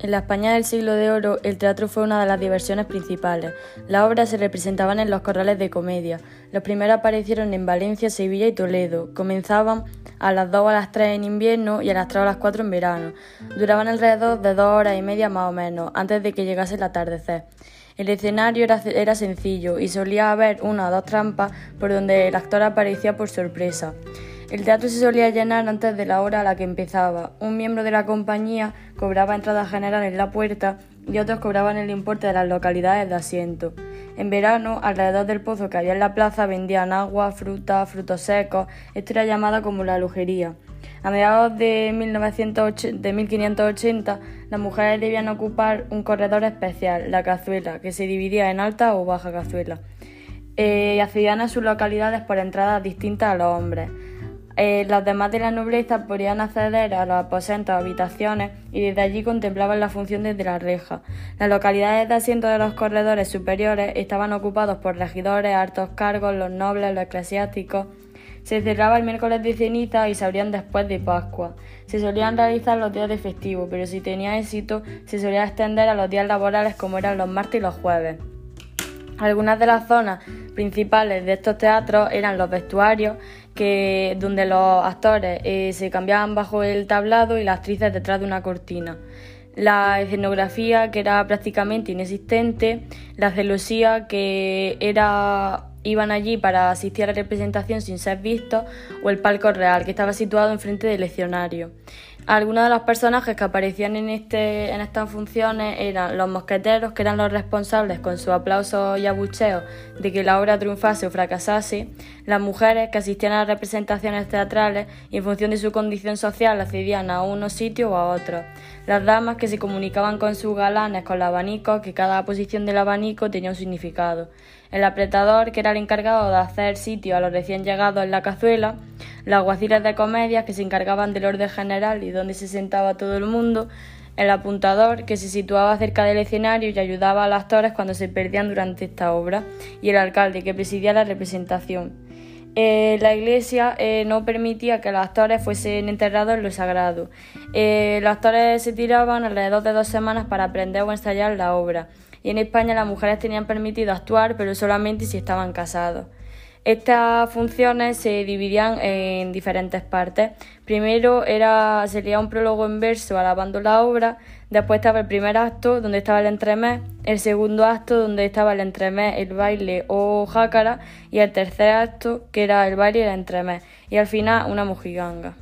En la España del siglo de oro, el teatro fue una de las diversiones principales. Las obras se representaban en los corrales de comedia. Los primeros aparecieron en Valencia, Sevilla y Toledo. Comenzaban a las 2 o a las 3 en invierno y a las 3 o a las 4 en verano. Duraban alrededor de dos horas y media más o menos, antes de que llegase el atardecer. El escenario era, era sencillo y solía haber una o dos trampas por donde el actor aparecía por sorpresa. El teatro se solía llenar antes de la hora a la que empezaba. Un miembro de la compañía cobraba entrada general en la puerta y otros cobraban el importe de las localidades de asiento. En verano, alrededor del pozo que había en la plaza vendían agua, fruta, frutos secos. Esto era llamado como la lujería. A mediados de, 1980, de 1580, las mujeres debían ocupar un corredor especial, la cazuela, que se dividía en alta o baja cazuela, eh, y accedían a sus localidades por entradas distintas a los hombres. Eh, los demás de la nobleza podían acceder a los aposentos habitaciones y desde allí contemplaban la función desde la reja. Las localidades de asiento de los corredores superiores estaban ocupados por regidores, altos cargos, los nobles, los eclesiásticos. Se cerraba el miércoles de ceniza y se abrían después de Pascua. Se solían realizar los días de festivo, pero si tenía éxito, se solía extender a los días laborales como eran los martes y los jueves. Algunas de las zonas principales de estos teatros eran los vestuarios, que, donde los actores eh, se cambiaban bajo el tablado y las actrices detrás de una cortina. La escenografía, que era prácticamente inexistente, la celosía, que era iban allí para asistir a la representación sin ser vistos, o el palco real, que estaba situado enfrente del escenario. Algunos de los personajes que aparecían en, este, en estas funciones eran los mosqueteros, que eran los responsables con su aplauso y abucheo de que la obra triunfase o fracasase, las mujeres que asistían a las representaciones teatrales y en función de su condición social accedían a unos sitios o a otros, las damas que se comunicaban con sus galanes con el abanico, que cada posición del abanico tenía un significado, el apretador, que era el encargado de hacer sitio a los recién llegados en la cazuela, los aguaciles de comedias que se encargaban del orden general y donde se sentaba todo el mundo, el apuntador que se situaba cerca del escenario y ayudaba a los actores cuando se perdían durante esta obra, y el alcalde que presidía la representación. Eh, la iglesia eh, no permitía que los actores fuesen enterrados en lo sagrado. Eh, los actores se tiraban alrededor de dos semanas para aprender o ensayar la obra, y en España las mujeres tenían permitido actuar, pero solamente si estaban casados. Estas funciones se dividían en diferentes partes. Primero era, sería un prólogo en verso alabando la obra, después estaba el primer acto donde estaba el entremés, el segundo acto donde estaba el entremés, el baile o jácara y el tercer acto que era el baile y el entremés y al final una mojiganga.